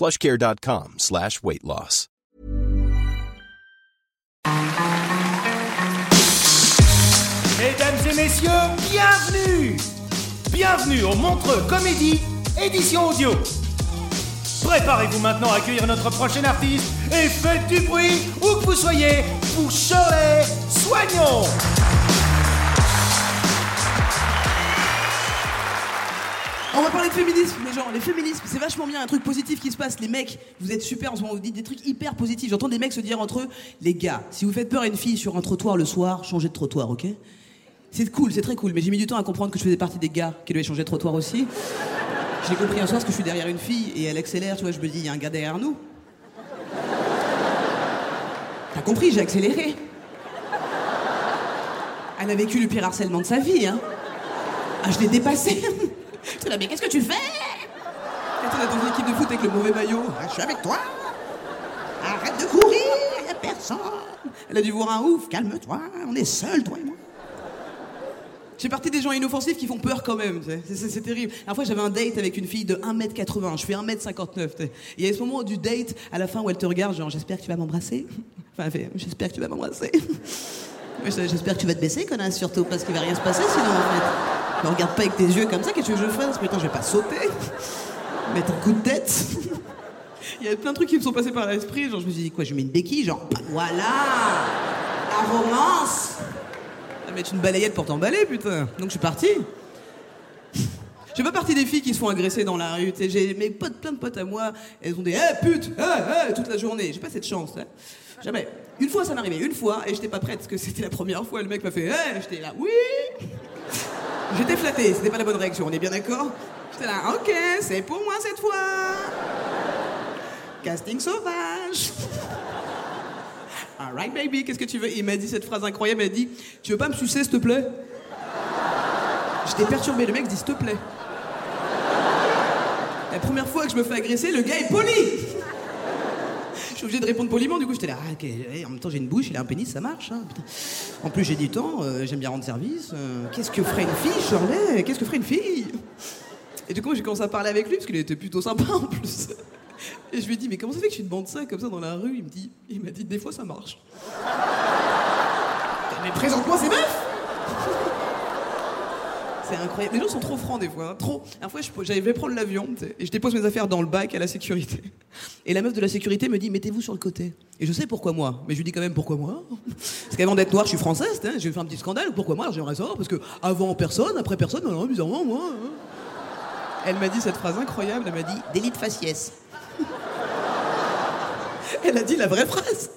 plushcare.com slash weight loss. Mesdames et messieurs, bienvenue Bienvenue au Montreux Comédie, édition audio. Préparez-vous maintenant à accueillir notre prochain artiste et faites du bruit où que vous soyez pour Shirley Soignons On va parler de féminisme, les gens. Les féminismes, c'est vachement bien, un truc positif qui se passe. Les mecs, vous êtes super en ce moment, vous dites des trucs hyper positifs. J'entends des mecs se dire entre eux, les gars, si vous faites peur à une fille sur un trottoir le soir, changez de trottoir, ok? C'est cool, c'est très cool, mais j'ai mis du temps à comprendre que je faisais partie des gars qui devaient changer de trottoir aussi. J'ai compris un soir parce que je suis derrière une fille et elle accélère, tu vois, je me dis, il y a un gars derrière nous. T'as compris, j'ai accéléré. Elle a vécu le pire harcèlement de sa vie, hein. Ah, je l'ai dépassé. J'étais là, mais qu'est-ce que tu fais? Quand on est dans une équipe de foot avec le mauvais maillot. Ah, Je suis avec toi. Arrête de courir, y a personne. Elle a dû voir un ouf. Calme-toi, on est seuls, toi et moi. J'ai parti des gens inoffensifs qui font peur quand même. C'est- terrible. La fois, j'avais un date avec une fille de 1m80. Je fais 1m59. tu sais. Et à ce moment du date, à la fin où elle te regarde, genre, j'espère que tu vas m'embrasser. Enfin, elle fait, j'espère que tu vas m'embrasser. J'espère que tu vas te baisser, connasse, surtout, parce qu'il va rien se passer sinon, en fait. Me regarde pas avec tes yeux comme ça, qu'est-ce que je fasse Putain, je vais pas sauter. Mettre un coup de tête. Il y a plein de trucs qui me sont passés par l'esprit. Genre, je me suis dit, quoi, je mets une béquille Genre, bah, voilà La romance Ah, mettre une balayette pour t'emballer, putain. Donc je suis parti. Je fais pas partie des filles qui se font agresser dans la rue. J'ai mes potes, plein de potes à moi, elles ont des Eh pute Eh eh toute la journée. J'ai pas cette chance. hein. Jamais. Une fois ça m'est arrivé, une fois, et j'étais pas prête parce que c'était la première fois. Le mec m'a fait Eh J'étais là, oui J'étais flatté, c'était pas la bonne réaction, on est bien d'accord. J'étais là, ok, c'est pour moi cette fois. Casting sauvage. Alright baby, qu'est-ce que tu veux? Il m'a dit cette phrase incroyable, il m'a dit Tu veux pas me sucer s'il te plaît J'étais perturbé, le mec dit s'il te plaît. La première fois que je me fais agresser, le gars est poli suis obligé de répondre poliment, du coup j'étais là, ah, eh, en même temps j'ai une bouche, il a un pénis, ça marche. hein. En plus j'ai du temps, euh, j'aime bien rendre service. euh, Qu'est-ce que ferait une fille, Shirley? Qu'est-ce que ferait une fille? Et du coup j'ai commencé à parler avec lui, parce qu'il était plutôt sympa en plus. Et je lui ai dit, mais comment ça fait que tu demandes ça comme ça dans la rue? Il me dit, il m'a dit, des fois ça marche. mais présente-moi ces meufs c'est incroyable. Les gens sont trop francs des fois, hein, trop. La fois, prendre l'avion et je dépose mes affaires dans le bac à la sécurité. Et la meuf de la sécurité me dit mettez-vous sur le côté. Et je sais pourquoi moi, mais je lui dis quand même pourquoi moi? Parce qu'avant d'être noir, je suis française. sais, J'ai fait un petit scandale. Pourquoi moi? Alors, J'aimerais savoir parce que avant personne, après personne, non, bizarrement moi. hein. Elle m'a dit cette phrase incroyable. Elle m'a dit délit de faciès. Elle a dit la vraie phrase.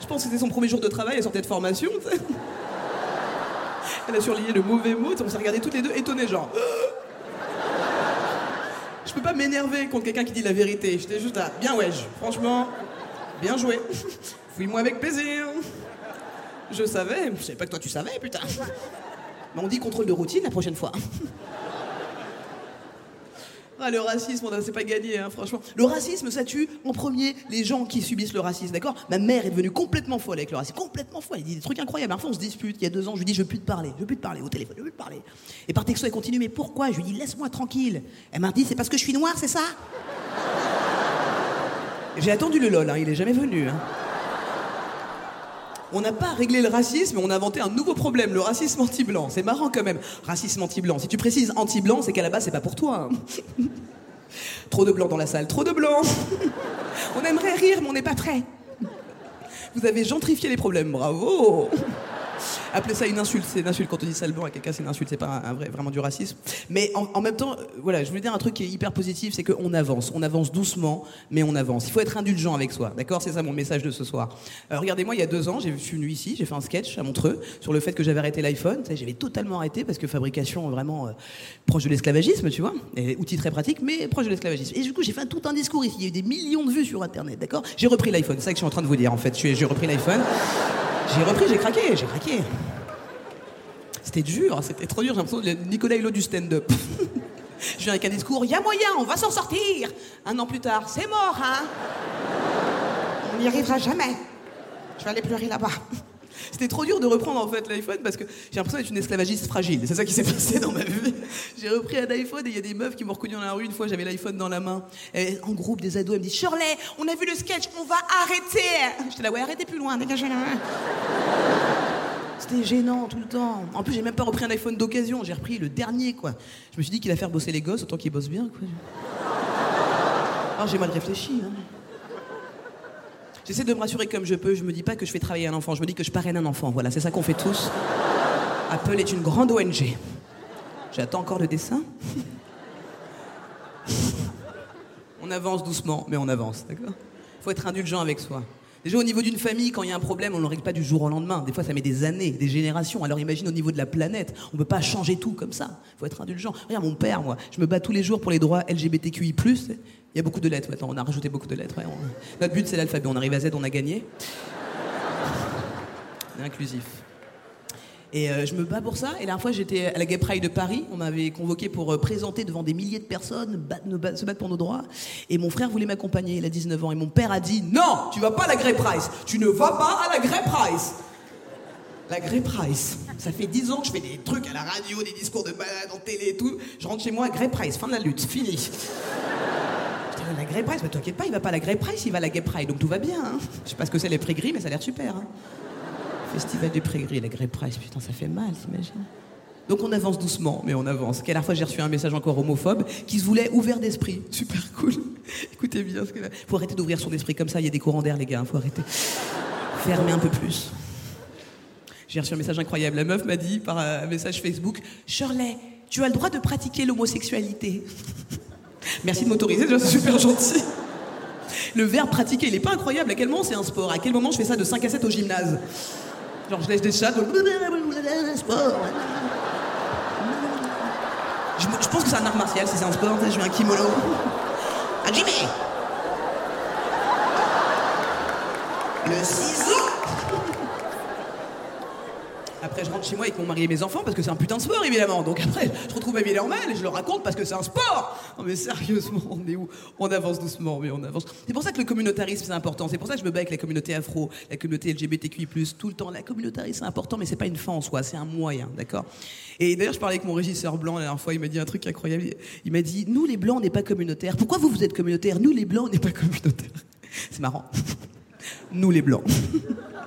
Je pense que c'était son premier jour de travail. Elle sortait de formation. Elle a surligné le mauvais mot, on s'est regardés toutes les deux étonnés, genre. Je peux pas m'énerver contre quelqu'un qui dit la vérité. J'étais juste là, bien wesh, franchement, bien joué. Fouille-moi avec plaisir. Je savais, je savais pas que toi tu savais, putain. Mais on dit contrôle de routine la prochaine fois. Ah, le racisme, on c'est pas gagné, hein, franchement. Le racisme, ça tue en premier les gens qui subissent le racisme, d'accord? Ma mère est devenue complètement folle avec le racisme, complètement folle. Elle dit des trucs incroyables. Parfois, on se dispute. Il y a deux ans, je lui dis, je veux plus te parler, je veux plus te parler au téléphone, je veux plus te parler. Et par texto, elle continue, mais pourquoi? Je lui dis, laisse-moi tranquille. Elle m'a dit, c'est parce que je suis noire, c'est ça? J'ai attendu le lol, hein, il est jamais venu. hein. On n'a pas réglé le racisme, on a inventé un nouveau problème, le racisme anti-blanc. C'est marrant quand même. Racisme anti-blanc. Si tu précises anti-blanc, c'est qu'à la base, c'est pas pour toi. hein. trop de blanc dans la salle, trop de blanc. On aimerait rire, mais on n'est pas prêt. Vous avez gentrifié les problèmes, bravo Appelez ça une insulte, c'est une insulte. Quand on dit sale blanc à quelqu'un, c'est une insulte, c'est pas vraiment du racisme. Mais en, même temps, euh, voilà, je voulais dire un truc qui est hyper positif, c'est qu'on avance. On avance doucement, mais on avance. Il faut être indulgent avec soi, d'accord? C'est ça mon message de ce soir. Regardez-moi, il y a deux ans, je suis venu ici, j'ai fait un sketch à Montreux sur le fait que j'avais arrêté l'iPhone. J'avais totalement arrêté parce que fabrication vraiment euh, proche de l'esclavagisme, tu vois. Et outil très pratique, mais proche de l'esclavagisme. Et du coup, j'ai fait tout un discours ici. Il y a eu des millions de vues sur Internet, d'accord? J'ai repris l'iPhone. C'est ça que je suis en train de vous dire, en fait. J'ai repris l'iPhone. J'ai repris, j'ai craqué, j'ai craqué. C'était dur, c'était trop dur. J'ai l'impression de Nicolas Hulot du stand-up. Je viens avec un discours, il y a moyen, on va s'en sortir. Un an plus tard, c'est mort, hein On n'y arrivera jamais. Je vais aller pleurer là-bas. C'était trop dur de reprendre en fait l'iPhone parce que j'ai l'impression d'être une esclavagiste fragile. C'est ça qui s'est passé dans ma vie. J'ai repris un iPhone et il y a des meufs qui m'ont reconnu dans la rue une fois, j'avais l'iPhone dans la main. En groupe, des ados, elles me disent Shirley, on a vu le sketch, on va arrêter. J'étais là, ouais, arrêtez plus loin, dégagez là. C'était gênant tout le temps. En plus, j'ai même pas repris un iPhone d'occasion, j'ai repris le dernier quoi. Je me suis dit qu'il a faire bosser les gosses autant qu'ils bossent bien quoi. Alors j'ai mal réfléchi. Hein. J'essaie de me rassurer comme je peux. Je me dis pas que je fais travailler un enfant. Je me dis que je parraine un enfant. Voilà, c'est ça qu'on fait tous. Apple est une grande ONG. J'attends encore le dessin. On avance doucement, mais on avance, d'accord? Faut être indulgent avec soi. Déjà au niveau d'une famille, quand il y a un problème, on ne le règle pas du jour au lendemain. Des fois, ça met des années, des générations. Alors imagine au niveau de la planète, on ne peut pas changer tout comme ça. Il faut être indulgent. Regarde mon père, moi, je me bats tous les jours pour les droits LGBTQI+. Il y a beaucoup de lettres maintenant. On a rajouté beaucoup de lettres. ouais, Notre but, c'est l'alphabet. On arrive à Z, on a gagné. Inclusif. Et euh, je me bats pour ça. Et la dernière fois, j'étais à la Gay Pride de Paris. On m'avait convoqué pour euh, présenter devant des milliers de personnes, se battre pour nos droits. Et mon frère voulait m'accompagner. Il a 19 ans. Et mon père a dit Non, tu vas pas à la Grey Price. Tu ne vas pas à la Grey Price. La Grey Price. Ça fait 10 ans que je fais des trucs à la radio, des discours de balade en télé et tout. Je rentre chez moi Grey Price. Fin de la lutte. Fini. Je dis, La Grey Price, mais t'inquiète pas, il va pas à la Grey Price, il va à la Gay Pride. Donc tout va bien. hein. Je sais pas ce que c'est les prix gris, mais ça a l'air super. hein. Festival du Pré Gris, la Grey Price, putain, ça fait mal, t'imagines Donc on avance doucement, mais on avance. Qu'à la fois, j'ai reçu un message encore homophobe qui se voulait ouvert d'esprit. Super cool. Écoutez bien ce que là. Faut arrêter d'ouvrir son esprit comme ça, il y a des courants d'air, les gars, faut arrêter. Fermez un peu plus. J'ai reçu un message incroyable. La meuf m'a dit par un message Facebook Shirley, tu as le droit de pratiquer l'homosexualité. Merci de m'autoriser, c'est super gentil. Le verbe pratiquer, il est pas incroyable. À quel moment c'est un sport? À quel moment je fais ça de 5 à 7 au gymnase? Genre, je laisse des chats. de- Sport. Je, pense que c'est un art martial si c'est un sport. sais, Je mets un kimono. Jimmy Le ciseau Après, je rentre chez moi avec mon mari et mes enfants parce que c'est un putain de sport, évidemment. Donc après, je retrouve ma vie normale et je le raconte parce que c'est un sport. Non, mais sérieusement, on est où? On avance doucement, mais on avance. C'est pour ça que le communautarisme, c'est important. C'est pour ça que je me bats avec la communauté afro, la communauté LGBTQI, tout le temps. La communautarisme, c'est important, mais c'est pas une fin en soi, c'est un moyen, d'accord? Et d'ailleurs, je parlais avec mon régisseur blanc la dernière fois, il m'a dit un truc incroyable. Il m'a dit Nous, les blancs, on n'est pas communautaires. Pourquoi vous, vous êtes communautaires? Nous, les blancs, on n'est pas communautaires. C'est marrant. Nous, les blancs.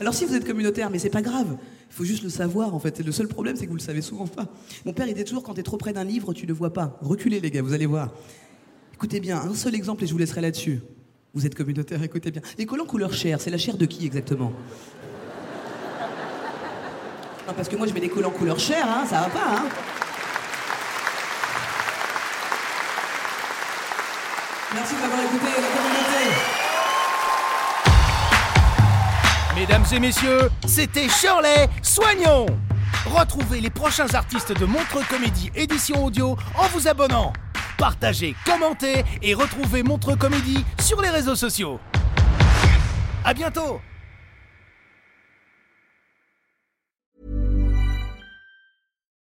Alors si vous êtes communautaire, mais c'est pas grave. Il faut juste le savoir en fait. Le seul problème, c'est que vous le savez souvent pas. Mon père il dit toujours quand t'es trop près d'un livre, tu le vois pas. Reculez les gars, vous allez voir. Écoutez bien, un seul exemple et je vous laisserai là-dessus. Vous êtes communautaire, écoutez bien. Les collants couleur chair, c'est la chair de qui exactement? Non, parce que moi je mets des collants couleur chair, hein, ça va pas, hein. Merci d'avoir écouté Mesdames et messieurs, c'était Shirley Soignons Retrouvez les prochains artistes de Montre Comédie édition audio en vous abonnant. Partagez, commentez et retrouvez Montre Comédie sur les réseaux sociaux. À bientôt